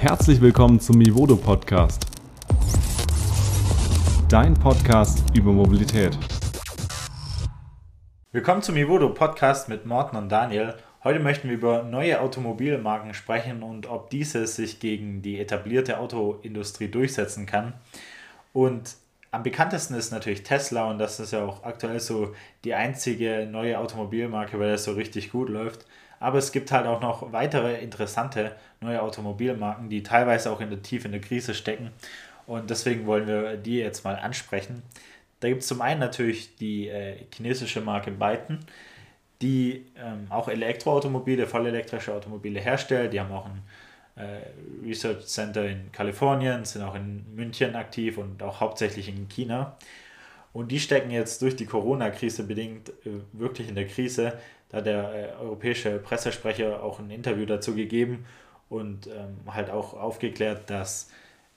Herzlich willkommen zum Mivodo Podcast. Dein Podcast über Mobilität. Willkommen zum Mivodo Podcast mit Morten und Daniel. Heute möchten wir über neue Automobilmarken sprechen und ob diese sich gegen die etablierte Autoindustrie durchsetzen kann. Und am bekanntesten ist natürlich Tesla und das ist ja auch aktuell so die einzige neue Automobilmarke, weil das so richtig gut läuft. Aber es gibt halt auch noch weitere interessante neue Automobilmarken, die teilweise auch in der tief in der Krise stecken. Und deswegen wollen wir die jetzt mal ansprechen. Da gibt es zum einen natürlich die äh, chinesische Marke Byton, die ähm, auch Elektroautomobile, vollelektrische Automobile herstellt. Die haben auch ein äh, Research Center in Kalifornien, sind auch in München aktiv und auch hauptsächlich in China. Und die stecken jetzt durch die Corona-Krise bedingt äh, wirklich in der Krise. Da hat der äh, europäische Pressesprecher auch ein Interview dazu gegeben und ähm, halt auch aufgeklärt, dass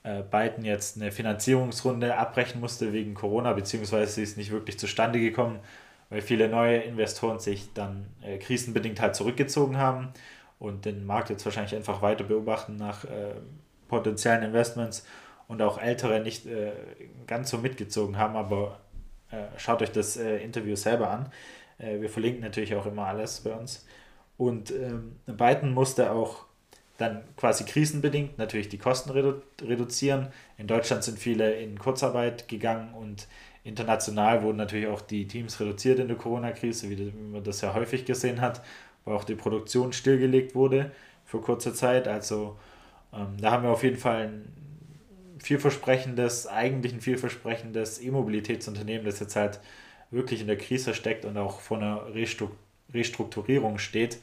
äh, Biden jetzt eine Finanzierungsrunde abbrechen musste wegen Corona, beziehungsweise sie ist nicht wirklich zustande gekommen, weil viele neue Investoren sich dann äh, krisenbedingt halt zurückgezogen haben und den Markt jetzt wahrscheinlich einfach weiter beobachten nach äh, potenziellen Investments und auch ältere nicht äh, ganz so mitgezogen haben, aber äh, schaut euch das Interview selber an. Äh, wir verlinken natürlich auch immer alles bei uns. Und ähm, Biden musste auch dann quasi krisenbedingt natürlich die Kosten redu reduzieren. In Deutschland sind viele in Kurzarbeit gegangen und international wurden natürlich auch die Teams reduziert in der Corona-Krise, wie man das ja häufig gesehen hat weil auch die Produktion stillgelegt wurde für kurze Zeit. Also ähm, da haben wir auf jeden Fall ein vielversprechendes, eigentlich ein vielversprechendes E-Mobilitätsunternehmen, das jetzt halt wirklich in der Krise steckt und auch vor einer Restrukturierung steht.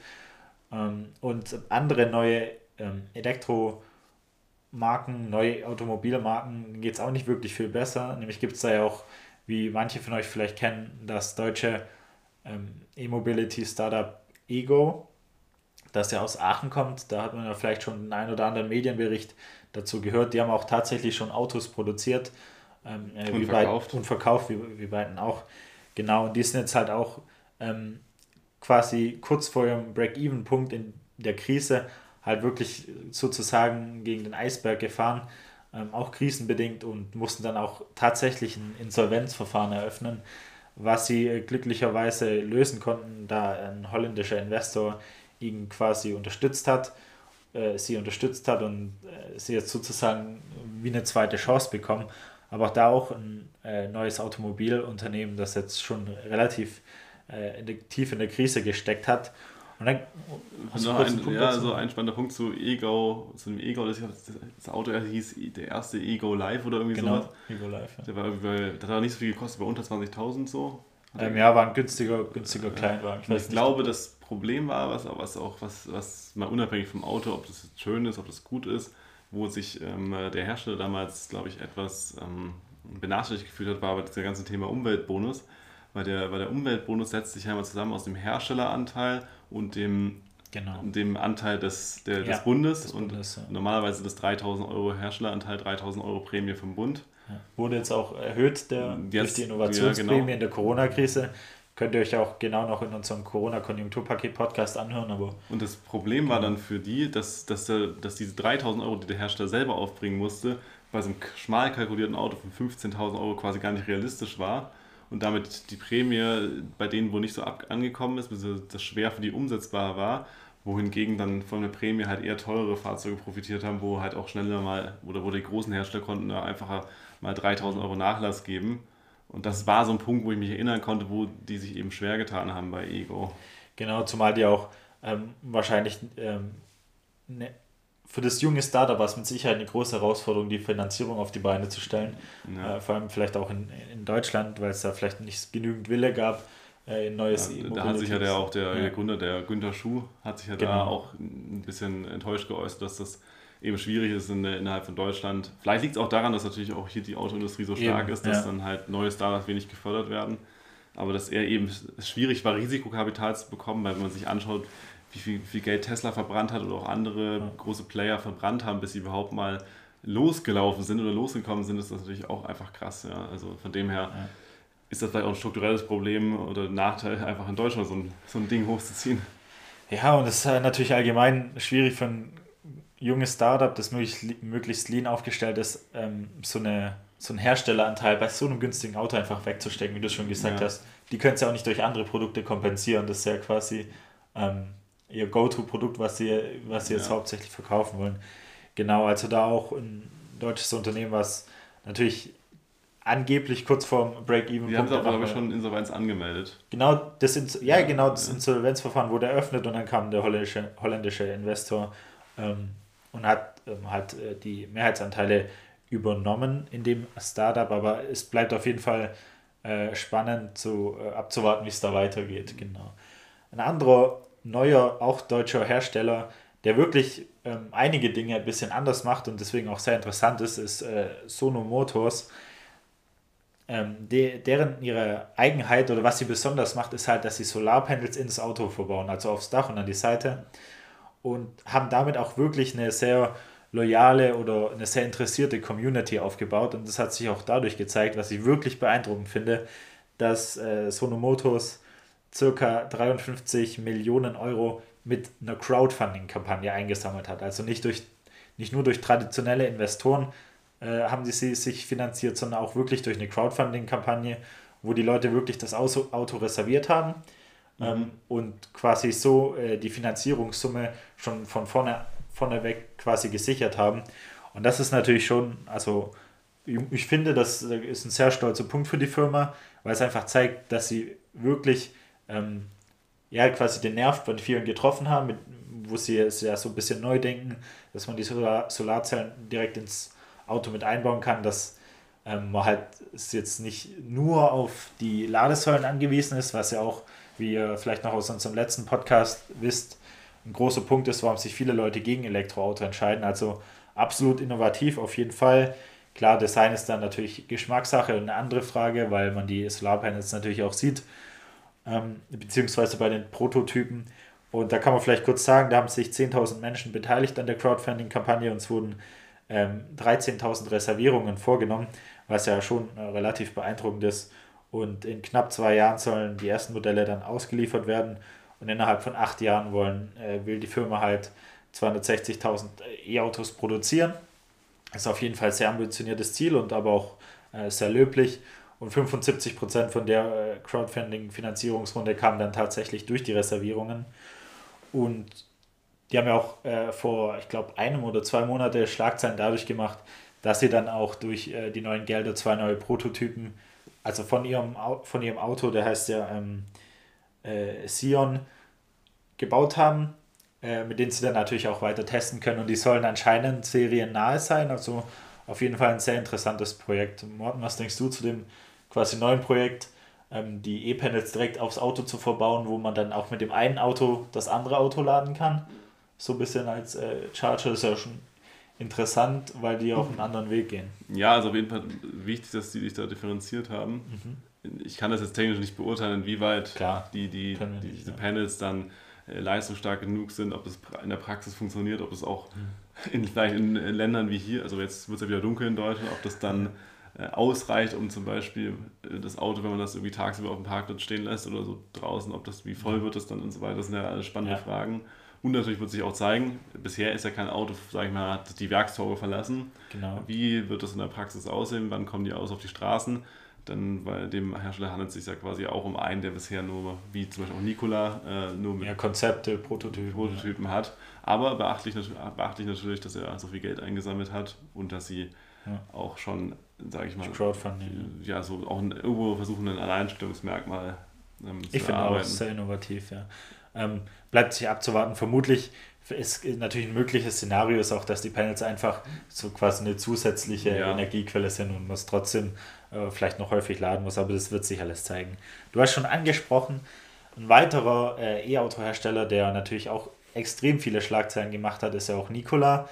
Ähm, und andere neue ähm, Elektromarken, neue Automobilmarken geht es auch nicht wirklich viel besser. Nämlich gibt es da ja auch, wie manche von euch vielleicht kennen, das deutsche ähm, E-Mobility-Startup Ego, das ja aus Aachen kommt. Da hat man ja vielleicht schon den einen oder anderen Medienbericht dazu gehört. Die haben auch tatsächlich schon Autos produziert ähm, äh, und, verkauft. Bei, und verkauft, wie, wie beiden auch. Genau, und die sind jetzt halt auch ähm, quasi kurz vor ihrem Break-Even-Punkt in der Krise halt wirklich sozusagen gegen den Eisberg gefahren, ähm, auch krisenbedingt und mussten dann auch tatsächlich ein Insolvenzverfahren eröffnen was sie äh, glücklicherweise lösen konnten, da ein holländischer Investor ihn quasi unterstützt hat, äh, sie unterstützt hat und äh, sie jetzt sozusagen wie eine zweite Chance bekommen. Aber auch da auch ein äh, neues Automobilunternehmen, das jetzt schon relativ äh, in der, tief in der Krise gesteckt hat und dann hast du ein, Punkt ja, dazu? so ein spannender Punkt zu Ego, zu dem Ego, das, das Auto hieß der erste Ego Live oder irgendwie genau, sowas. Ego Live. Ja. Der, war, der hat nicht so viel gekostet, bei unter 20.000 so. Ähm, ja, war ein günstiger, günstiger Kleinwagen. Ich, ich glaube, das Problem war, was, was auch was, was mal unabhängig vom Auto, ob das schön ist, ob das gut ist, wo sich ähm, der Hersteller damals, glaube ich, etwas ähm, benachteiligt gefühlt hat, war aber das ganze Thema Umweltbonus. Weil der, weil der Umweltbonus setzt sich einmal zusammen aus dem Herstelleranteil und dem, genau. dem Anteil des, der, ja, des Bundes. Des und Bundes, ja. normalerweise das 3000 Euro Herstelleranteil, 3000 Euro Prämie vom Bund. Ja. Wurde jetzt auch erhöht der, jetzt, durch die Innovationsprämie genau. in der Corona-Krise. Könnt ihr euch auch genau noch in unserem Corona-Konjunkturpaket-Podcast anhören. Aber und das Problem war dann für die, dass, dass, der, dass diese 3000 Euro, die der Hersteller selber aufbringen musste, bei so einem schmal kalkulierten Auto von 15.000 Euro quasi gar nicht realistisch war und damit die Prämie bei denen, wo nicht so ab angekommen ist, das schwer für die umsetzbar war, wohingegen dann von der Prämie halt eher teure Fahrzeuge profitiert haben, wo halt auch schneller mal, oder wo die großen Hersteller konnten da einfacher mal 3000 Euro Nachlass geben. Und das war so ein Punkt, wo ich mich erinnern konnte, wo die sich eben schwer getan haben bei Ego. Genau, zumal die auch ähm, wahrscheinlich ähm, ne, für das junge Startup war es mit Sicherheit eine große Herausforderung, die Finanzierung auf die Beine zu stellen. Ja. Äh, vor allem vielleicht auch in, in Deutschland, weil es da vielleicht nicht genügend Wille gab, äh, in neues ja, Da hat sich ja der, auch der, ja. der Gründer, der Günther Schuh, hat sich ja genau. da auch ein bisschen enttäuscht geäußert, dass das eben schwierig ist in, innerhalb von Deutschland. Vielleicht liegt es auch daran, dass natürlich auch hier die Autoindustrie so stark eben, ist, dass dann halt neue Startups wenig gefördert werden. Aber dass er eben schwierig war, Risikokapital zu bekommen, weil wenn man sich anschaut, wie viel, viel Geld Tesla verbrannt hat oder auch andere ja. große Player verbrannt haben, bis sie überhaupt mal losgelaufen sind oder losgekommen sind, ist das natürlich auch einfach krass. Ja. Also von dem her ja. ist das vielleicht auch ein strukturelles Problem oder Nachteil, einfach in Deutschland so ein, so ein Ding hochzuziehen. Ja, und es ist natürlich allgemein schwierig für ein junges Startup, das möglichst, möglichst lean aufgestellt ist, ähm, so, eine, so einen Herstelleranteil bei so einem günstigen Auto einfach wegzustecken, wie du schon gesagt ja. hast. Die können es ja auch nicht durch andere Produkte kompensieren. Das ist ja quasi ähm, ihr Go-To-Produkt, was sie, was sie ja. jetzt hauptsächlich verkaufen wollen. Genau, also da auch ein deutsches Unternehmen, was natürlich angeblich kurz vorm Break-Even. Die haben es aber, glaube ich, schon Insolvenz angemeldet. Genau, das, Ins ja, ja, genau, das ja. Insolvenzverfahren wurde eröffnet und dann kam der holländische, holländische Investor ähm, und hat ähm, halt äh, die Mehrheitsanteile übernommen in dem Startup, aber es bleibt auf jeden Fall äh, spannend zu, äh, abzuwarten, wie es da weitergeht. Genau. Ein anderer neuer, auch deutscher Hersteller, der wirklich ähm, einige Dinge ein bisschen anders macht und deswegen auch sehr interessant ist, ist äh, Sono Motors. Ähm, de, deren ihre Eigenheit oder was sie besonders macht, ist halt, dass sie Solarpanels ins Auto verbauen, also aufs Dach und an die Seite und haben damit auch wirklich eine sehr loyale oder eine sehr interessierte Community aufgebaut und das hat sich auch dadurch gezeigt, was ich wirklich beeindruckend finde, dass äh, Sono Motors circa 53 Millionen Euro mit einer Crowdfunding-Kampagne eingesammelt hat. Also nicht, durch, nicht nur durch traditionelle Investoren äh, haben sie sich finanziert, sondern auch wirklich durch eine Crowdfunding-Kampagne, wo die Leute wirklich das Auto, reserviert haben mhm. ähm, und quasi so äh, die Finanzierungssumme schon von vorne, vorne weg quasi gesichert haben. Und das ist natürlich schon, also ich finde, das ist ein sehr stolzer Punkt für die Firma, weil es einfach zeigt, dass sie wirklich ähm, ja, quasi den Nerv bei vielen getroffen haben, mit, wo sie es ja so ein bisschen neu denken, dass man die Solar Solarzellen direkt ins Auto mit einbauen kann, dass ähm, man halt jetzt nicht nur auf die Ladesäulen angewiesen ist, was ja auch, wie ihr vielleicht noch aus unserem letzten Podcast wisst, ein großer Punkt ist, warum sich viele Leute gegen Elektroauto entscheiden. Also absolut innovativ auf jeden Fall. Klar, Design ist dann natürlich Geschmackssache und eine andere Frage, weil man die Solarpanels natürlich auch sieht ähm, beziehungsweise bei den Prototypen. Und da kann man vielleicht kurz sagen, da haben sich 10.000 Menschen beteiligt an der Crowdfunding-Kampagne und es wurden ähm, 13.000 Reservierungen vorgenommen, was ja schon äh, relativ beeindruckend ist. Und in knapp zwei Jahren sollen die ersten Modelle dann ausgeliefert werden. Und innerhalb von acht Jahren wollen, äh, will die Firma halt 260.000 E-Autos produzieren. Das ist auf jeden Fall ein sehr ambitioniertes Ziel und aber auch äh, sehr löblich. Und 75 Prozent von der äh, Crowdfunding-Finanzierungsrunde kamen dann tatsächlich durch die Reservierungen. Und die haben ja auch äh, vor, ich glaube, einem oder zwei Monate Schlagzeilen dadurch gemacht, dass sie dann auch durch äh, die neuen Gelder zwei neue Prototypen, also von ihrem, von ihrem Auto, der heißt ja ähm, äh, Sion, gebaut haben, äh, mit denen sie dann natürlich auch weiter testen können. Und die sollen anscheinend seriennahe sein, also auf jeden Fall ein sehr interessantes Projekt. Morten, was denkst du zu dem quasi neuen Projekt, ähm, die E-Panels direkt aufs Auto zu verbauen, wo man dann auch mit dem einen Auto das andere Auto laden kann. So ein bisschen als äh, Charger ist ja schon interessant, weil die auch einen anderen Weg gehen. Ja, also auf jeden Fall wichtig, dass die sich da differenziert haben. Mhm. Ich kann das jetzt technisch nicht beurteilen, inwieweit Klar, die, die, die nicht, diese ja. Panels dann äh, leistungsstark genug sind, ob es in der Praxis funktioniert, ob es auch mhm. in, vielleicht in Ländern wie hier, also jetzt wird es ja wieder dunkel in Deutschland, ob das dann ausreicht, um zum Beispiel äh, das Auto, wenn man das irgendwie tagsüber auf dem Parkplatz stehen lässt oder so draußen, ob das, wie voll wird das dann und so weiter, das sind ja alles spannende ja. Fragen. Und natürlich wird sich auch zeigen, bisher ist ja kein Auto, sag ich mal, hat die Werkstore verlassen. Genau. Wie wird das in der Praxis aussehen? Wann kommen die aus auf die Straßen? Dann bei dem Hersteller handelt es sich ja quasi auch um einen, der bisher nur, wie zum Beispiel auch Nikola, äh, nur mit ja, Konzepte, Prototypen, Prototypen ja. hat. Aber beachtlich, beachtlich natürlich, dass er so viel Geld eingesammelt hat und dass sie ja. auch schon sage ich mal, Crowdfunding. Ja, so auch ein, irgendwo versuchen, ein Alleinstellungsmerkmal ähm, zu Ich finde auch sehr innovativ, ja. Ähm, bleibt sich abzuwarten. Vermutlich ist natürlich ein mögliches Szenario ist auch, dass die Panels einfach so quasi eine zusätzliche ja. Energiequelle sind und man es trotzdem äh, vielleicht noch häufig laden muss, aber das wird sich alles zeigen. Du hast schon angesprochen, ein weiterer äh, E-Auto-Hersteller, der natürlich auch extrem viele Schlagzeilen gemacht hat, ist ja auch Nikola.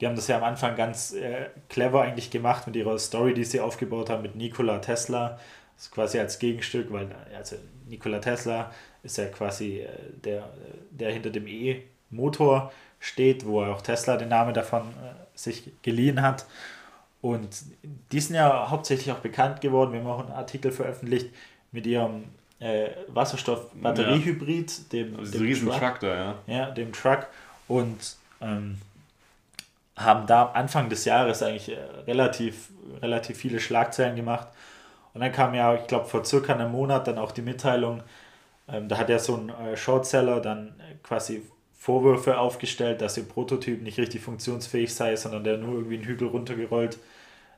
Die haben das ja am Anfang ganz äh, clever eigentlich gemacht mit ihrer Story, die sie aufgebaut haben mit Nikola Tesla. Das ist quasi als Gegenstück, weil also Nikola Tesla ist ja quasi äh, der, der hinter dem E-Motor steht, wo auch Tesla den Namen davon äh, sich geliehen hat. Und die sind ja hauptsächlich auch bekannt geworden. Wir haben auch einen Artikel veröffentlicht mit ihrem äh, Wasserstoff-Batteriehybrid, dem, also dem Truck, Truck da, ja. Ja, dem Truck. Und ähm, haben da Anfang des Jahres eigentlich äh, relativ, relativ viele Schlagzeilen gemacht. Und dann kam ja, ich glaube, vor circa einem Monat dann auch die Mitteilung, ähm, da hat ja so ein äh, Shortseller dann quasi Vorwürfe aufgestellt, dass ihr Prototyp nicht richtig funktionsfähig sei, sondern der nur irgendwie einen Hügel runtergerollt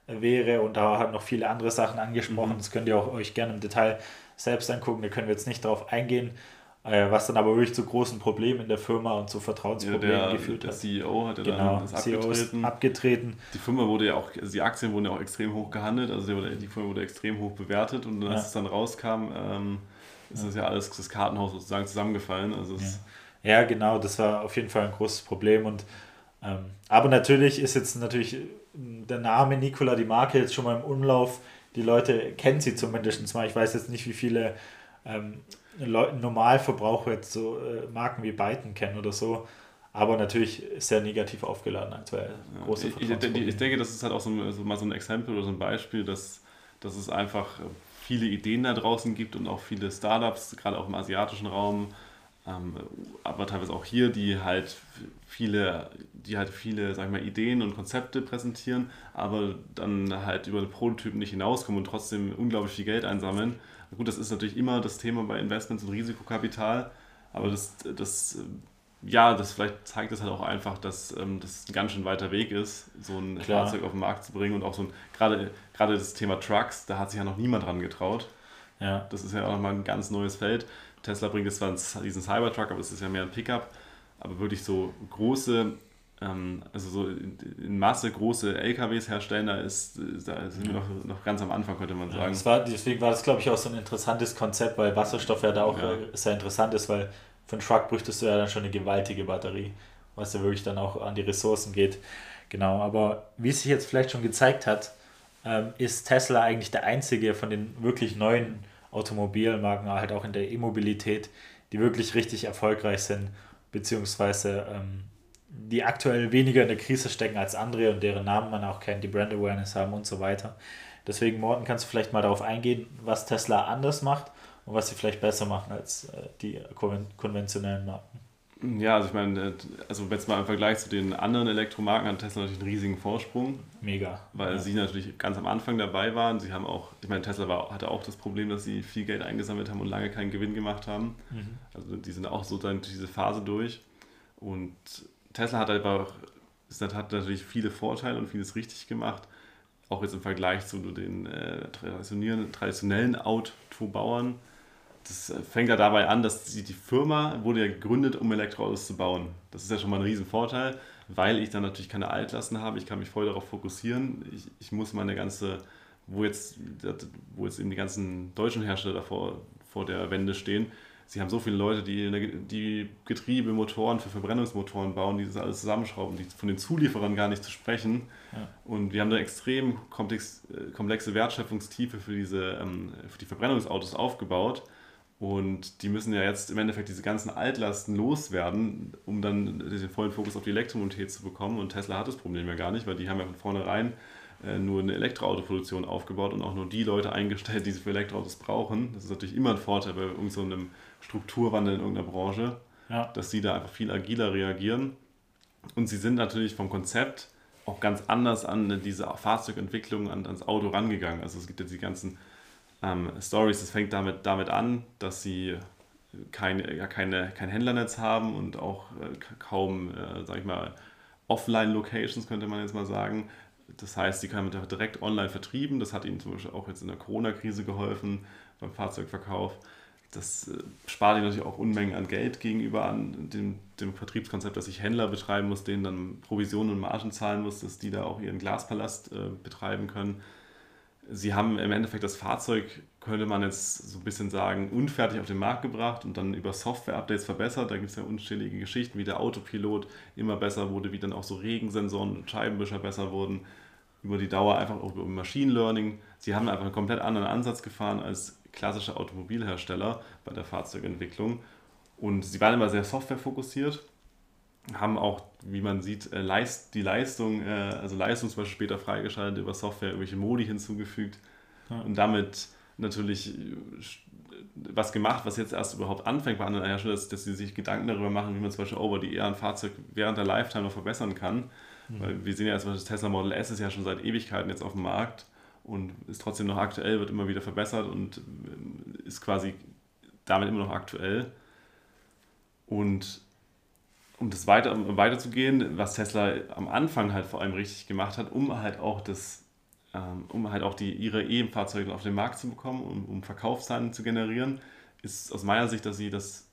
äh, wäre und da hat noch viele andere Sachen angesprochen. Mhm. Das könnt ihr auch euch gerne im Detail selbst angucken, da können wir jetzt nicht drauf eingehen. Äh, was dann aber wirklich zu großen Problemen in der Firma und zu Vertrauensproblemen ja, der, geführt der hat. Der CEO hat ja genau, dann das CEO abgetreten. abgetreten. Die Firma wurde ja auch, also die Aktien wurden ja auch extrem hoch gehandelt, also die Firma wurde extrem hoch bewertet und als ja. es dann rauskam, ähm, ist das ja alles das Kartenhaus sozusagen zusammengefallen. Also ja. ja. genau, das war auf jeden Fall ein großes Problem und ähm, aber natürlich ist jetzt natürlich der Name Nikola, die Marke jetzt schon mal im Umlauf. Die Leute kennen sie zumindest mal. Ich weiß jetzt nicht, wie viele ähm, Normalverbraucher jetzt so äh, Marken wie Byton kennen oder so. Aber natürlich sehr negativ aufgeladen aktuell. Große ich, ich, ich, denke, das ist halt auch so, so, mal so ein Exempel oder so ein Beispiel, dass, dass es einfach viele Ideen da draußen gibt und auch viele Startups, gerade auch im asiatischen Raum, ähm, aber teilweise auch hier, die halt viele, die halt viele, sag ich mal, Ideen und Konzepte präsentieren, aber dann halt über den Prototypen nicht hinauskommen und trotzdem unglaublich viel Geld einsammeln. Gut, das ist natürlich immer das Thema bei Investments und Risikokapital, aber das, das ja, das vielleicht zeigt es halt auch einfach, dass ähm, das ein ganz schön weiter Weg ist, so ein Klar. Fahrzeug auf den Markt zu bringen und auch so ein, gerade, gerade das Thema Trucks, da hat sich ja noch niemand dran getraut. Ja. Das ist ja auch nochmal ein ganz neues Feld. Tesla bringt jetzt zwar diesen Cybertruck, aber es ist ja mehr ein Pickup, aber wirklich so große also so in Masse große LKWs herstellen, da, ist, da sind wir noch, noch ganz am Anfang, könnte man sagen. Ja, war, deswegen war das, glaube ich, auch so ein interessantes Konzept, weil Wasserstoff ja da auch ja. Sehr interessant ist, weil für einen Truck bräuchtest du ja dann schon eine gewaltige Batterie, was ja wirklich dann auch an die Ressourcen geht. Genau, aber wie es sich jetzt vielleicht schon gezeigt hat, ähm, ist Tesla eigentlich der einzige von den wirklich neuen Automobilmarken, halt auch in der E-Mobilität, die wirklich richtig erfolgreich sind, beziehungsweise ähm, die aktuell weniger in der Krise stecken als andere und deren Namen man auch kennt, die Brand Awareness haben und so weiter. Deswegen, Morten, kannst du vielleicht mal darauf eingehen, was Tesla anders macht und was sie vielleicht besser machen als äh, die konventionellen Marken. Ja, also ich meine, äh, also jetzt mal im Vergleich zu den anderen Elektromarken hat Tesla natürlich einen riesigen Vorsprung. Mega. Weil ja. sie natürlich ganz am Anfang dabei waren. Sie haben auch, ich meine, Tesla war, hatte auch das Problem, dass sie viel Geld eingesammelt haben und lange keinen Gewinn gemacht haben. Mhm. Also die sind auch so dann durch diese Phase durch. Und Tesla hat einfach, hat natürlich viele Vorteile und vieles richtig gemacht. Auch jetzt im Vergleich zu den äh, traditionellen Autobauern. Das äh, fängt ja dabei an, dass die, die Firma wurde ja gegründet, um Elektroautos zu bauen. Das ist ja schon mal ein Riesenvorteil, weil ich dann natürlich keine Altlasten habe. Ich kann mich voll darauf fokussieren. Ich, ich muss meine ganze, wo jetzt, wo jetzt eben die ganzen deutschen Hersteller davor vor der Wende stehen, sie haben so viele Leute, die, die Getriebe, Motoren für Verbrennungsmotoren bauen, die das alles zusammenschrauben, die von den Zulieferern gar nicht zu sprechen. Ja. Und wir haben da extrem komplex, äh, komplexe Wertschöpfungstiefe für, diese, ähm, für die Verbrennungsautos aufgebaut. Und die müssen ja jetzt im Endeffekt diese ganzen Altlasten loswerden, um dann den vollen Fokus auf die Elektromobilität zu bekommen. Und Tesla hat das Problem ja gar nicht, weil die haben ja von vornherein nur eine Elektroautoproduktion aufgebaut und auch nur die Leute eingestellt, die sie für Elektroautos brauchen. Das ist natürlich immer ein Vorteil bei irgendeinem so Strukturwandel in irgendeiner Branche, ja. dass sie da einfach viel agiler reagieren. Und sie sind natürlich vom Konzept auch ganz anders an diese Fahrzeugentwicklung, an, ans Auto rangegangen. Also es gibt jetzt die ganzen ähm, Stories, es fängt damit, damit an, dass sie keine, ja, keine, kein Händlernetz haben und auch äh, kaum, äh, sag ich mal, Offline-Locations, könnte man jetzt mal sagen. Das heißt, die können direkt online vertrieben. Das hat ihnen zum Beispiel auch jetzt in der Corona-Krise geholfen beim Fahrzeugverkauf das äh, spart ihnen natürlich auch Unmengen an Geld gegenüber an dem, dem Vertriebskonzept, dass ich Händler betreiben muss, denen dann Provisionen und Margen zahlen muss, dass die da auch ihren Glaspalast äh, betreiben können. Sie haben im Endeffekt das Fahrzeug, könnte man jetzt so ein bisschen sagen, unfertig auf den Markt gebracht und dann über Software-Updates verbessert. Da gibt es ja unzählige Geschichten, wie der Autopilot immer besser wurde, wie dann auch so Regensensoren und Scheibenwischer besser wurden. Über die Dauer einfach auch über Machine Learning. Sie haben einfach einen komplett anderen Ansatz gefahren als klassische Automobilhersteller bei der Fahrzeugentwicklung. Und sie waren immer sehr softwarefokussiert, haben auch, wie man sieht, äh, die Leistung, äh, also Leistung zum Beispiel später freigeschaltet über Software, irgendwelche Modi hinzugefügt und damit natürlich äh, was gemacht, was jetzt erst überhaupt anfängt bei anderen Herstellern, dass, dass sie sich Gedanken darüber machen, wie man zum Beispiel over die eher ein Fahrzeug während der Lifetime noch verbessern kann. Mhm. Weil wir sehen ja, das Tesla Model S ist ja schon seit Ewigkeiten jetzt auf dem Markt und ist trotzdem noch aktuell, wird immer wieder verbessert und äh, ist quasi damit immer noch aktuell. Und um das weiter, um weiterzugehen, was Tesla am Anfang halt vor allem richtig gemacht hat, um halt auch das, um halt auch die, ihre E-Fahrzeuge auf den Markt zu bekommen, um, um Verkaufszahlen zu generieren, ist aus meiner Sicht, dass sie das,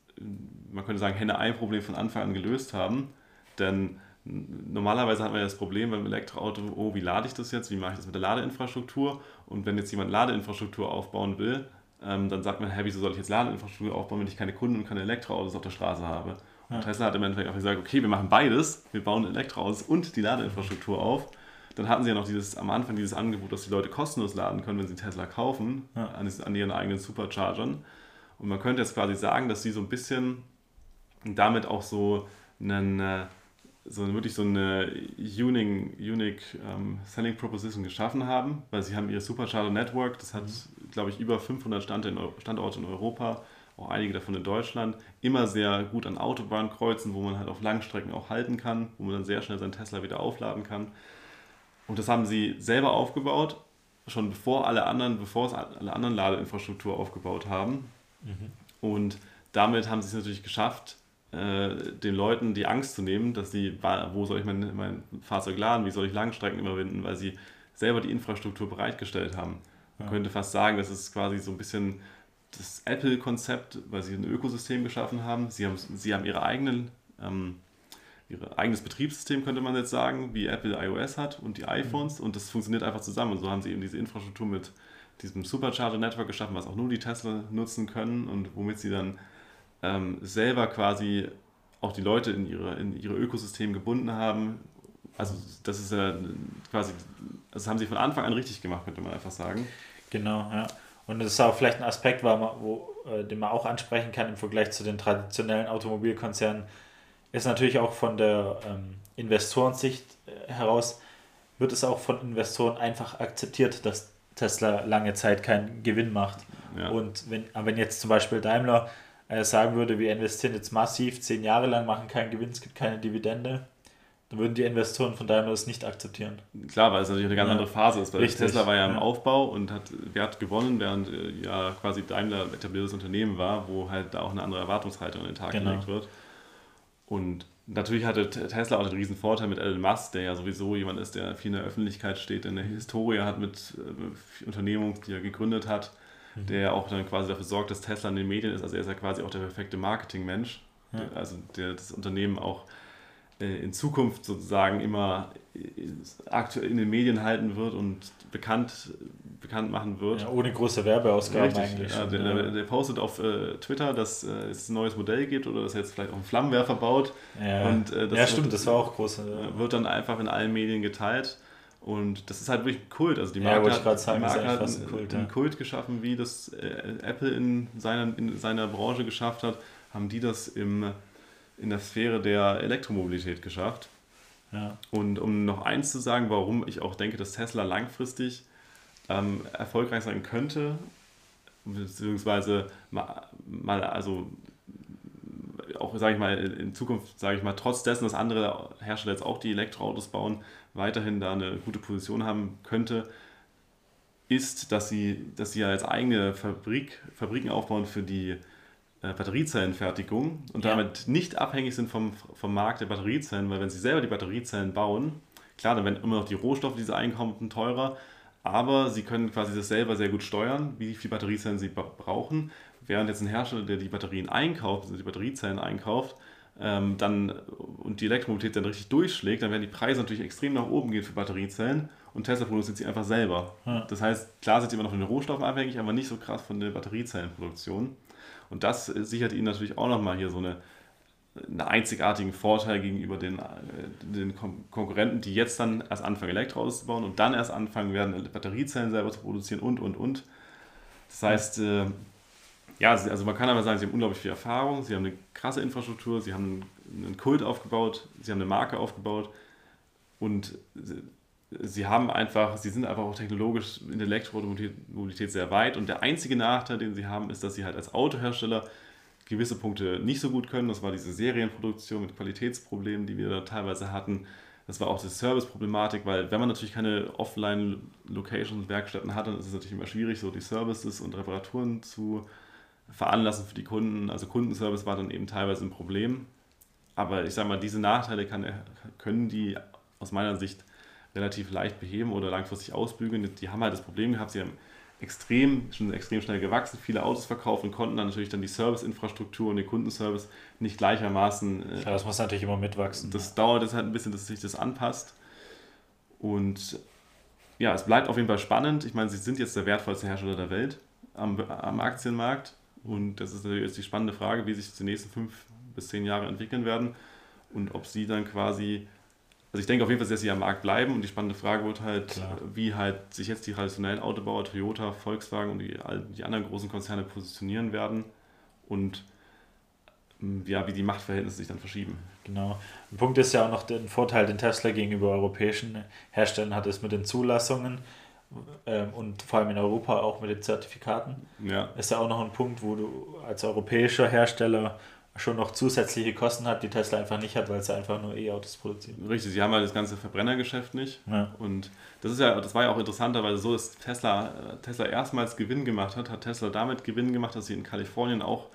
man könnte sagen, Henne-Ei-Problem von Anfang an gelöst haben. Denn normalerweise hat man ja das Problem beim Elektroauto, oh, wie lade ich das jetzt, wie mache ich das mit der Ladeinfrastruktur? Und wenn jetzt jemand Ladeinfrastruktur aufbauen will, ähm, dann sagt man, hey, wieso soll ich jetzt Ladeinfrastruktur aufbauen, wenn ich keine Kunden und keine Elektroautos auf der Straße habe? Und ja. Tesla hat im Endeffekt auch gesagt, okay, wir machen beides, wir bauen Elektroautos und die Ladeinfrastruktur auf. Dann hatten sie ja noch dieses, am Anfang dieses Angebot, dass die Leute kostenlos laden können, wenn sie Tesla kaufen, ja. an, an ihren eigenen Superchargern. Und man könnte jetzt quasi sagen, dass sie so ein bisschen damit auch so einen äh, so wirklich so eine unique, unique um, Selling Proposition geschaffen haben, weil sie haben ihr Supercharger Network, das hat, mhm. glaube ich, über 500 Standorte in Europa, auch einige davon in Deutschland, immer sehr gut an Autobahnkreuzen, wo man halt auf Langstrecken auch halten kann, wo man dann sehr schnell seinen Tesla wieder aufladen kann. Und das haben sie selber aufgebaut, schon bevor alle anderen, bevor es alle anderen Ladeinfrastruktur aufgebaut haben. Mhm. Und damit haben sie es natürlich geschafft, äh, den Leuten die Angst zu nehmen, dass sie, wo soll ich mein, mein Fahrzeug laden, wie soll ich Langstrecken überwinden, weil sie selber die Infrastruktur bereitgestellt haben. Man ja. könnte fast sagen, das ist quasi so ein bisschen das Apple-Konzept, weil sie ein Ökosystem geschaffen haben. Sie haben, sie haben ihre eigenen, ähm, ihr eigenes Betriebssystem, könnte man jetzt sagen, wie Apple iOS hat und die iPhones mhm. und das funktioniert einfach zusammen. Und so haben sie eben diese Infrastruktur mit diesem Supercharger-Network geschaffen, was auch nur die Tesla nutzen können und womit sie dann ähm, selber quasi auch die Leute in ihre, in ihre Ökosystem gebunden haben. Also das ist ja quasi, das haben sie von Anfang an richtig gemacht, könnte man einfach sagen. Genau, ja. Und das ist auch vielleicht ein Aspekt, wo, äh, den man auch ansprechen kann im Vergleich zu den traditionellen Automobilkonzernen, ist natürlich auch von der ähm, Investorensicht äh, heraus, wird es auch von Investoren einfach akzeptiert, dass Tesla lange Zeit keinen Gewinn macht. Ja. Und wenn, wenn jetzt zum Beispiel Daimler äh, sagen würde, wir investieren jetzt massiv zehn Jahre lang, machen keinen Gewinn, es gibt keine Dividende, dann würden die Investoren von Daimler das nicht akzeptieren. Klar, weil es natürlich eine ganz ja. andere Phase ist. Weil Richtig. Tesla war ja im ja. Aufbau und hat Wert gewonnen, während äh, ja quasi Daimler etabliertes Unternehmen war, wo halt da auch eine andere Erwartungshaltung an den Tag genau. gelegt wird. Und natürlich hatte Tesla auch den riesen Vorteil mit Elon Musk, der ja sowieso jemand ist, der viel in der Öffentlichkeit steht, der eine Historie hat mit äh, Unternehmungen, die er gegründet hat Mhm. der auch dann quasi dafür sorgt, dass Tesla in den Medien ist. Also er ist ja quasi auch der perfekte Marketingmensch, ja. also der das Unternehmen auch äh, in Zukunft sozusagen immer aktuell in den Medien halten wird und bekannt, bekannt machen wird. Ja, ohne große Werbeausgaben Richtig, eigentlich. Ja, der, der, der, postet auf äh, Twitter, dass äh, es ein neues Modell gibt oder dass er jetzt vielleicht auch einen Flammenwerfer baut. Ja, und, äh, das ja stimmt, wird, das war auch groß. Wird dann einfach in allen Medien geteilt. Und das ist halt wirklich ein Kult. Also die Marke ja, hat, sagen, Marke hat einen, Kult, einen. Kult, geschaffen, wie das äh, Apple in seiner, in seiner Branche geschafft hat, haben die das im, in der Sphäre der Elektromobilität geschafft. Ja. Und um noch eins zu sagen, warum ich auch denke, dass Tesla langfristig ähm, erfolgreich sein könnte, beziehungsweise mal, mal also auch, sage ich mal, in Zukunft, sage ich mal, trotz dessen, dass andere Hersteller jetzt auch die Elektroautos bauen, weiterhin da eine gute Position haben könnte, ist, dass sie, dass sie ja als eigene Fabrik, Fabriken aufbauen für die äh, Batteriezellenfertigung und ja. damit nicht abhängig sind vom, vom Markt der Batteriezellen, weil wenn sie selber die Batteriezellen bauen, klar, dann werden immer noch die Rohstoffe, die sie einkaufen, teurer, aber sie können quasi das selber sehr gut steuern, wie viele Batteriezellen sie brauchen, während jetzt ein Hersteller, der die Batterien einkauft, also die Batteriezellen einkauft, ähm, dann, und die Elektromobilität dann richtig durchschlägt, dann werden die Preise natürlich extrem nach oben gehen für Batteriezellen und Tesla produziert sie einfach selber. Ja. Das heißt, klar sind sie immer noch von den Rohstoffen abhängig, aber nicht so krass von der Batteriezellenproduktion. Und das sichert ihnen natürlich auch nochmal hier so eine, einen einzigartigen Vorteil gegenüber den, äh, den Konkurrenten, die jetzt dann erst anfangen, Elektroautos zu bauen und dann erst anfangen werden, Batteriezellen selber zu produzieren und, und, und. Das heißt, äh, ja, also man kann aber sagen, sie haben unglaublich viel Erfahrung, sie haben eine krasse Infrastruktur, sie haben einen Kult aufgebaut, sie haben eine Marke aufgebaut und sie haben einfach, sie sind einfach auch technologisch in der Elektromobilität sehr weit und der einzige Nachteil, den sie haben, ist, dass sie halt als Autohersteller gewisse Punkte nicht so gut können. Das war diese Serienproduktion mit Qualitätsproblemen, die wir da teilweise hatten. Das war auch die Service-Problematik, weil wenn man natürlich keine Offline-Locations, Werkstätten hat, dann ist es natürlich immer schwierig, so die Services und Reparaturen zu veranlassen für die Kunden. Also Kundenservice war dann eben teilweise ein Problem. Aber ich sage mal, diese Nachteile kann, können die aus meiner Sicht relativ leicht beheben oder langfristig ausbügeln. Die haben halt das Problem gehabt, sie haben extrem, schon extrem schnell gewachsen, viele Autos verkauft und konnten dann natürlich dann die Serviceinfrastruktur und den Kundenservice nicht gleichermaßen. Äh, ja, das muss natürlich immer mitwachsen. Das dauert jetzt halt ein bisschen, dass sich das anpasst. Und ja, es bleibt auf jeden Fall spannend. Ich meine, sie sind jetzt der wertvollste Hersteller der Welt am, am Aktienmarkt. Und das ist natürlich jetzt die spannende Frage, wie sich die nächsten fünf bis zehn Jahre entwickeln werden und ob sie dann quasi also ich denke auf jeden Fall, dass sie am Markt bleiben und die spannende Frage wird halt, Klar. wie halt sich jetzt die traditionellen Autobauer, Toyota, Volkswagen und die, die anderen großen Konzerne positionieren werden und mm, ja, wie die Machtverhältnisse sich dann verschieben. Genau. Ein Punkt ist ja auch noch der Vorteil, den Tesla gegenüber europäischen Herstellern hat, ist mit den Zulassungen ähm, und vor allem in Europa auch mit den Zertifikaten. Ja. Ist ja auch noch ein Punkt, wo du als europäischer Hersteller schon noch zusätzliche Kosten hat, die Tesla einfach nicht hat, weil sie einfach nur E-Autos produzieren. Richtig, sie haben halt das ganze Verbrennergeschäft nicht. Ja. Und das ist ja, das war ja auch interessanterweise so, dass Tesla, äh, Tesla erstmals Gewinn gemacht hat, hat Tesla damit Gewinn gemacht, dass sie in Kalifornien auch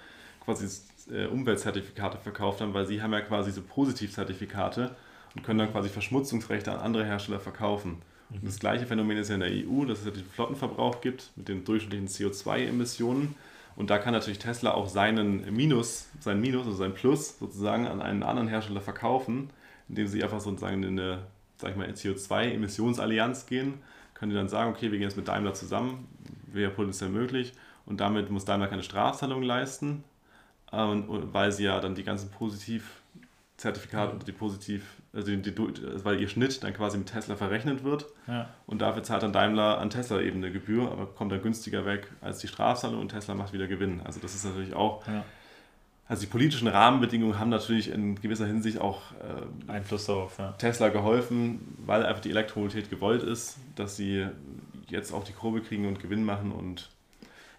quasi äh, Umweltzertifikate verkauft haben, weil sie haben ja quasi so Positivzertifikate und können dann quasi Verschmutzungsrechte an andere Hersteller verkaufen. Mhm. Und das gleiche Phänomen ist ja in der EU, dass es ja den Flottenverbrauch gibt mit den durchschnittlichen CO2-Emissionen und da kann natürlich Tesla auch seinen Minus, sein Minus, also sein Plus sozusagen an einen anderen Hersteller verkaufen, indem sie einfach sozusagen in eine, sag ich mal, CO2-Emissionsallianz gehen, können die dann sagen, okay, wir gehen jetzt mit Daimler zusammen, wäre potenziell möglich. Und damit muss Daimler keine Strafzahlung leisten, weil sie ja dann die ganzen Positivzertifikate oder die Positiv also die, die, weil ihr Schnitt dann quasi mit Tesla verrechnet wird. Ja. Und dafür zahlt dann Daimler an Tesla eben eine Gebühr, aber kommt dann günstiger weg als die Strafzahlung und Tesla macht wieder Gewinn. Also das ist natürlich auch. Ja. Also die politischen Rahmenbedingungen haben natürlich in gewisser Hinsicht auch äh, Einfluss darauf. Ja. Tesla geholfen, weil einfach die Elektromobilität gewollt ist, dass sie jetzt auch die Kurve kriegen und Gewinn machen und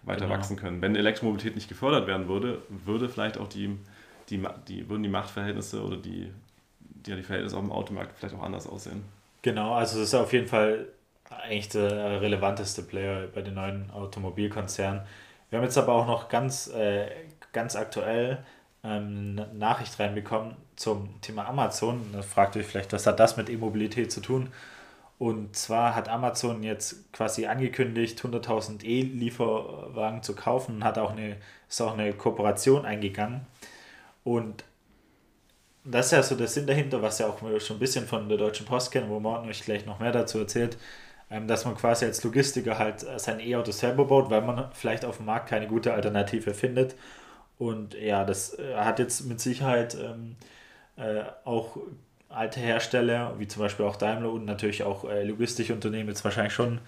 weiter genau. wachsen können. Wenn Elektromobilität nicht gefördert werden würde, würde vielleicht auch die, die, die, würden die Machtverhältnisse oder die ja, die Verhältnisse auf dem Automarkt vielleicht auch anders aussehen. Genau, also das ist auf jeden Fall eigentlich der relevanteste Player bei den neuen Automobilkonzernen. Wir haben jetzt aber auch noch ganz, äh, ganz aktuell ähm, eine Nachricht reinbekommen zum Thema Amazon. Da fragt euch vielleicht, was hat das mit E-Mobilität zu tun? Und zwar hat Amazon jetzt quasi angekündigt, 100.000 E-Lieferwagen zu kaufen und hat auch eine, ist auch eine Kooperation eingegangen. Und das ist ja so der Sinn dahinter, was ja auch schon ein bisschen von der Deutschen Post kennen, wo Morten euch gleich noch mehr dazu erzählt, ähm, dass man quasi als Logistiker halt äh, sein E-Auto selber baut, weil man vielleicht auf dem Markt keine gute Alternative findet. Und ja, das äh, hat jetzt mit Sicherheit ähm, äh, auch alte Hersteller, wie zum Beispiel auch Daimler und natürlich auch Logistikunternehmen jetzt wahrscheinlich schon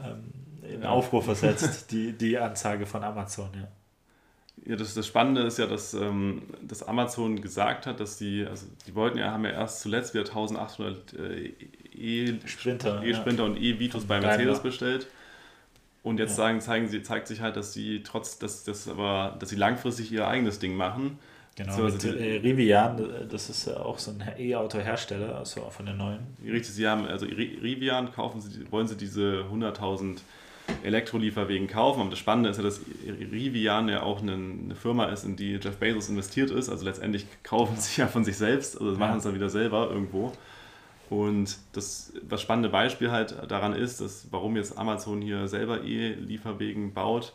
ähm, in Aufruhr versetzt, die, die Ansage von Amazon, ja. Ja, das, das Spannende ist ja, dass, ähm, dass Amazon gesagt hat, dass sie, also die wollten ja, haben ja erst zuletzt wieder 1800 äh, E-Sprinter e ja. und E-Vitos bei Mercedes bestellt. Und jetzt ja. sagen, zeigen sie, zeigt sich halt, dass sie trotz, dass, dass, aber, dass sie langfristig ihr eigenes Ding machen. Genau, so, mit äh, Rivian, das ist ja auch so ein E-Auto-Hersteller, also von den neuen. Richtig, sie haben, also Rivian kaufen sie, wollen sie diese 100.000 Elektrolieferwegen kaufen. Und das Spannende ist ja, dass Rivian ja auch eine, eine, Firma ist, in die Jeff Bezos investiert ist. Also letztendlich kaufen sie ja von sich selbst, also machen es dann wieder selber irgendwo. Und das, das spannende Beispiel halt daran ist, dass warum jetzt Amazon hier selber E-Lieferwegen baut,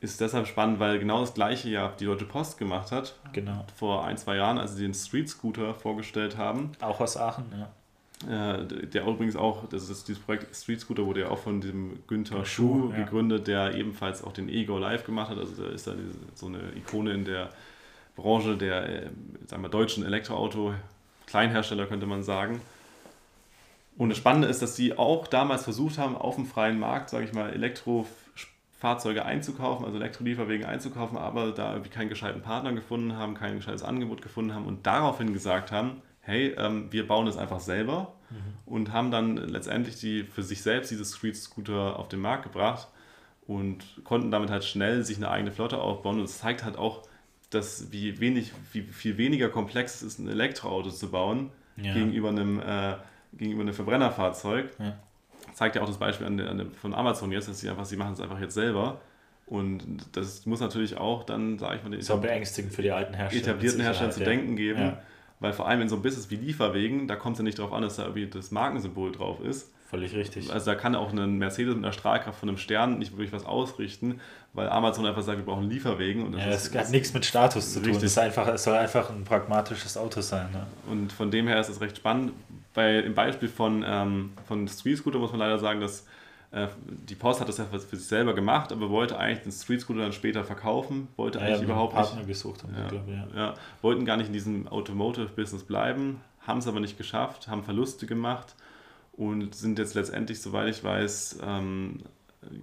ist deshalb spannend, weil genau das gleiche ja die Deutsche Post gemacht hat. Genau. Vor ein, zwei Jahren, als sie den Street Scooter vorgestellt haben. Auch aus Aachen, ja. Äh, der übrigens auch, das ist dieses Projekt Street Scooter wurde ja auch von dem Günther Schuh ja. gegründet, der ebenfalls auch den Ego Live gemacht hat. Also da ist da so eine Ikone in der Branche der äh, sagen wir, deutschen Elektroauto, Kleinhersteller könnte man sagen. Und das Spannende ist, dass sie auch damals versucht haben, auf dem freien Markt, sage ich mal, Elektrofahrzeuge einzukaufen, also Elektrolieferwegen einzukaufen, aber da irgendwie keinen gescheiten Partner gefunden haben, kein gescheites Angebot gefunden haben und daraufhin gesagt haben, hey, ähm, wir bauen es einfach selber mhm. und haben dann letztendlich die, für sich selbst diese Street Scooter auf den Markt gebracht und konnten damit halt schnell sich eine eigene Flotte aufbauen und es zeigt halt auch, dass wie wenig, wie viel weniger komplex es ist, ein Elektroauto zu bauen, ja. gegenüber, einem, äh, gegenüber einem Verbrennerfahrzeug. Ja. Zeigt ja auch das Beispiel an der, an der, von Amazon jetzt, dass sie einfach, sie machen es einfach jetzt selber. Und das muss natürlich auch dann, sage ich mal, den so beängstigend für die alten Hersteller. etablierten Hersteller zu denken geben. Ja. Weil vor allem in so einem Business wie Lieferwegen, da kommt es ja nicht darauf an, dass da irgendwie das Markensymbol drauf ist. Völlig richtig. Also da kann auch ein Mercedes mit einer Strahlkraft von einem Stern nicht wirklich was ausrichten, weil Amazon einfach sagt, wir brauchen Lieferwegen. Und das, ja, das ist, hat nichts mit Status zu tun. Es, ist einfach, es soll einfach ein pragmatisches Auto sein. Ne? Und von dem her ist es recht spannend. Bei, Im Beispiel von, ähm, von Street Scooter muss man leider sagen, dass die Post hat das ja für sich selber gemacht, aber wollte eigentlich den Street Scooter dann später verkaufen, wollte ja, eigentlich ja, überhaupt Partner nicht. gesucht haben, ja, glaube, ja. ja. Wollten gar nicht in diesem Automotive-Business bleiben, haben es aber nicht geschafft, haben Verluste gemacht und sind jetzt letztendlich, soweit ich weiß, ähm,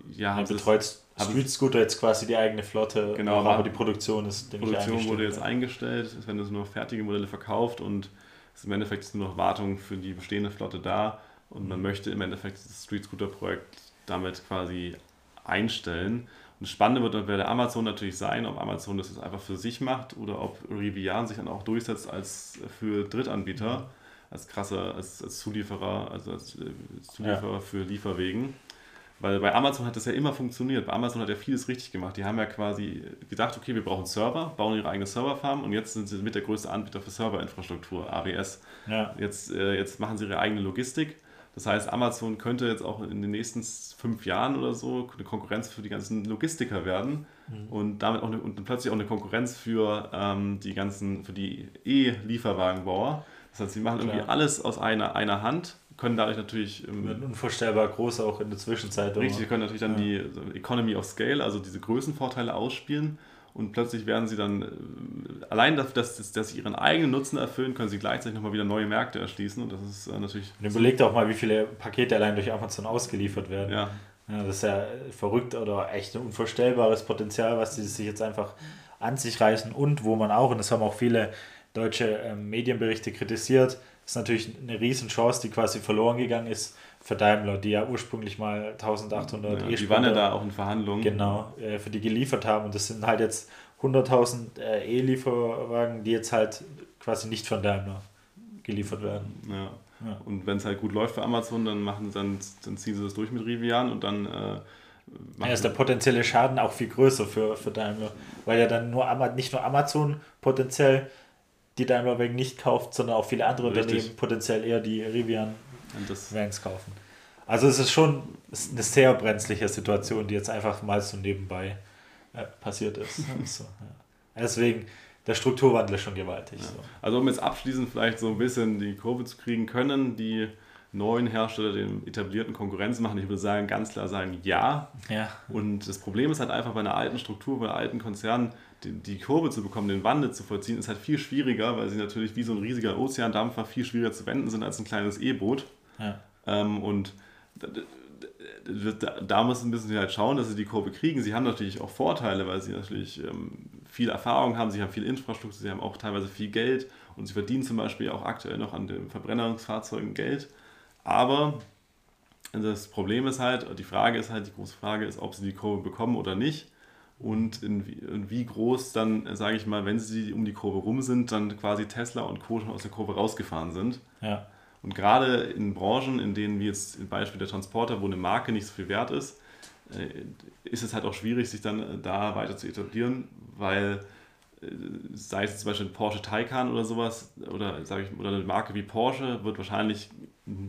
ja, haben betreut Street Scooter jetzt quasi die eigene Flotte, genau, aber die Produktion ist Die Produktion wurde jetzt eingestellt, es werden nur fertige Modelle verkauft und es ist im Endeffekt nur noch Wartung für die bestehende Flotte da und man möchte im Endeffekt das Street Scooter Projekt damit quasi einstellen. Und das Spannende wird dann bei der Amazon natürlich sein, ob Amazon das jetzt einfach für sich macht oder ob Rivian sich dann auch durchsetzt als für Drittanbieter, als krasser, als, als Zulieferer, also als äh, Zulieferer ja. für Lieferwegen. Weil bei Amazon hat das ja immer funktioniert. Bei Amazon hat ja vieles richtig gemacht. Die haben ja quasi gedacht, okay, wir brauchen Server, bauen ihre eigene Serverfarm und jetzt sind sie mit der größte Anbieter für Serverinfrastruktur, AWS. Ja. Jetzt, äh, jetzt machen sie ihre eigene Logistik das heißt, Amazon könnte jetzt auch in den nächsten fünf Jahren oder so eine Konkurrenz für die ganzen Logistiker werden mhm. und damit auch eine, und plötzlich auch eine Konkurrenz für ähm, die ganzen, für die E-Lieferwagenbauer. Das heißt, sie machen Klar. irgendwie alles aus einer, einer Hand, können dadurch natürlich. Ähm, unvorstellbar groß auch in der Zwischenzeit. Richtig, sie können natürlich dann ja. die Economy of Scale, also diese Größenvorteile ausspielen und plötzlich werden sie dann, äh, allein dass, dass, dass sie ihren eigenen Nutzen erfüllen, können sie gleichzeitig nochmal wieder neue Märkte erschließen und das ist äh, natürlich... Und überlegt auch mal, wie viele Pakete allein durch Amazon ausgeliefert werden. Ja. ja. Das ist ja verrückt oder echt ein unvorstellbares Potenzial, was sie sich jetzt einfach an sich reißen und wo man auch, und das haben auch viele deutsche ähm, Medienberichte kritisiert, ist natürlich eine Riesenchance, die quasi verloren gegangen ist für Daimler, die ja ursprünglich mal 1800 ja, Die waren ja da auch in Verhandlungen. Genau, äh, für die geliefert haben. Und das sind halt jetzt 100.000 äh, E-Lieferwagen, die jetzt halt quasi nicht von Daimler geliefert werden. Ja. ja. Und wenn es halt gut läuft für Amazon, dann machen dann, dann ziehen sie das durch mit Rivian und dann äh, ja, ist der potenzielle Schaden auch viel größer für, für Daimler, weil ja dann nur nicht nur Amazon potenziell die Daimler Wagen nicht kauft, sondern auch viele andere Richtig. Unternehmen potenziell eher die Rivian Vans kaufen. Also es ist schon eine sehr brenzliche Situation, die jetzt einfach mal so nebenbei äh, passiert ist. so, ja. Deswegen, der Strukturwandel ist schon gewaltig. Ja. So. Also um jetzt abschließend vielleicht so ein bisschen die Kurve zu kriegen, können die neuen Hersteller den etablierten Konkurrenz machen? Ich würde sagen, ganz klar sagen, ja. ja. Und das Problem ist halt einfach bei einer alten Struktur, bei alten Konzernen, die, die Kurve zu bekommen, den Wandel zu vollziehen, ist halt viel schwieriger, weil sie natürlich wie so ein riesiger Ozeandampfer viel schwieriger zu wenden sind als ein kleines E-Boot. Ja. Ähm, und da, da müssen sie halt schauen, dass sie die Kurve kriegen. Sie haben natürlich auch Vorteile, weil sie natürlich ähm, viel Erfahrung haben, sie haben viel Infrastruktur, sie haben auch teilweise viel Geld und sie verdienen zum Beispiel auch aktuell noch an den Verbrennungsfahrzeugen Geld. Aber das Problem ist halt, die Frage ist halt, die große Frage ist, ob sie die Kurve bekommen oder nicht. Und in wie, in wie groß dann, sage ich mal, wenn sie um die Kurve rum sind, dann quasi Tesla und Co. schon aus der Kurve rausgefahren sind. Ja. Und gerade in Branchen, in denen wie jetzt im Beispiel der Transporter, wo eine Marke nicht so viel wert ist, äh, ist es halt auch schwierig, sich dann äh, da weiter zu etablieren, weil äh, sei es zum Beispiel ein Porsche Taycan oder sowas, oder sage ich, oder eine Marke wie Porsche wird wahrscheinlich mm,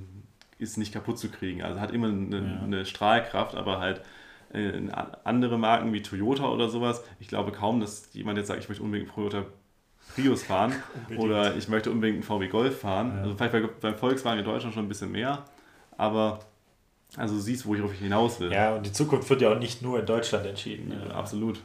ist nicht kaputt zu kriegen. Also hat immer eine, ja. eine Strahlkraft, aber halt andere Marken wie Toyota oder sowas, ich glaube kaum, dass jemand jetzt sagt, ich möchte unbedingt Toyota Prius fahren oder ich möchte unbedingt einen VW Golf fahren. Ja. Also vielleicht bei, beim Volkswagen in Deutschland schon ein bisschen mehr, aber also du siehst, wo ich hinaus will. Ja, und die Zukunft wird ja auch nicht nur in Deutschland entschieden. Ja, absolut.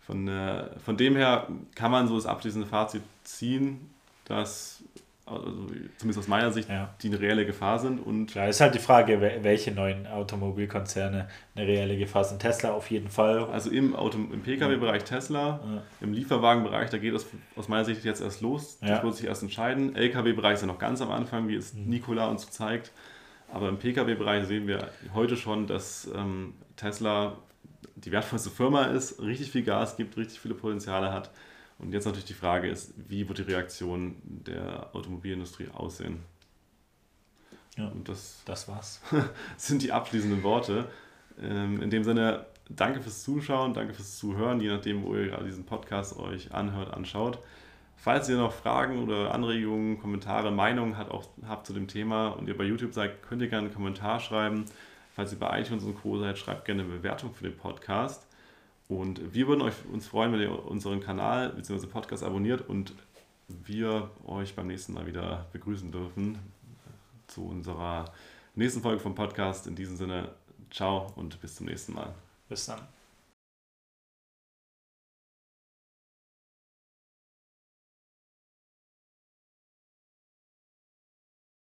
Von, äh, von dem her kann man so das abschließende Fazit ziehen, dass also zumindest aus meiner Sicht, ja. die eine reelle Gefahr sind. Und Klar, ist halt die Frage, welche neuen Automobilkonzerne eine reelle Gefahr sind. Tesla auf jeden Fall. Also im, Auto, im Pkw-Bereich Tesla, ja. im Lieferwagenbereich, da geht es aus meiner Sicht jetzt erst los. Das ja. wird sich erst entscheiden. Lkw-Bereich ist ja noch ganz am Anfang, wie es mhm. Nikola uns zeigt. Aber im Pkw-Bereich sehen wir heute schon, dass ähm, Tesla die wertvollste Firma ist, richtig viel Gas gibt, richtig viele Potenziale hat Und jetzt natürlich die Frage ist, wie wird die Reaktion der Automobilindustrie aussehen? Ja, und das, das war's. sind die abschließenden Worte. Ähm, in dem Sinne, danke fürs Zuschauen, danke fürs Zuhören, je nachdem, wo ihr gerade diesen Podcast euch anhört, anschaut. Falls ihr noch Fragen oder Anregungen, Kommentare, Meinungen habt, auch, habt zu dem Thema und ihr bei YouTube seid, könnt ihr gerne einen Kommentar schreiben. Falls ihr bei iTunes und Co. seid, schreibt gerne eine Bewertung für den Podcast. Und wir würden euch, uns freuen, wenn ihr unseren Kanal bzw. Podcast abonniert und wir euch beim nächsten Mal wieder begrüßen dürfen zu unserer nächsten Folge vom Podcast. In diesem Sinne, ciao und bis zum nächsten Mal. Bis dann.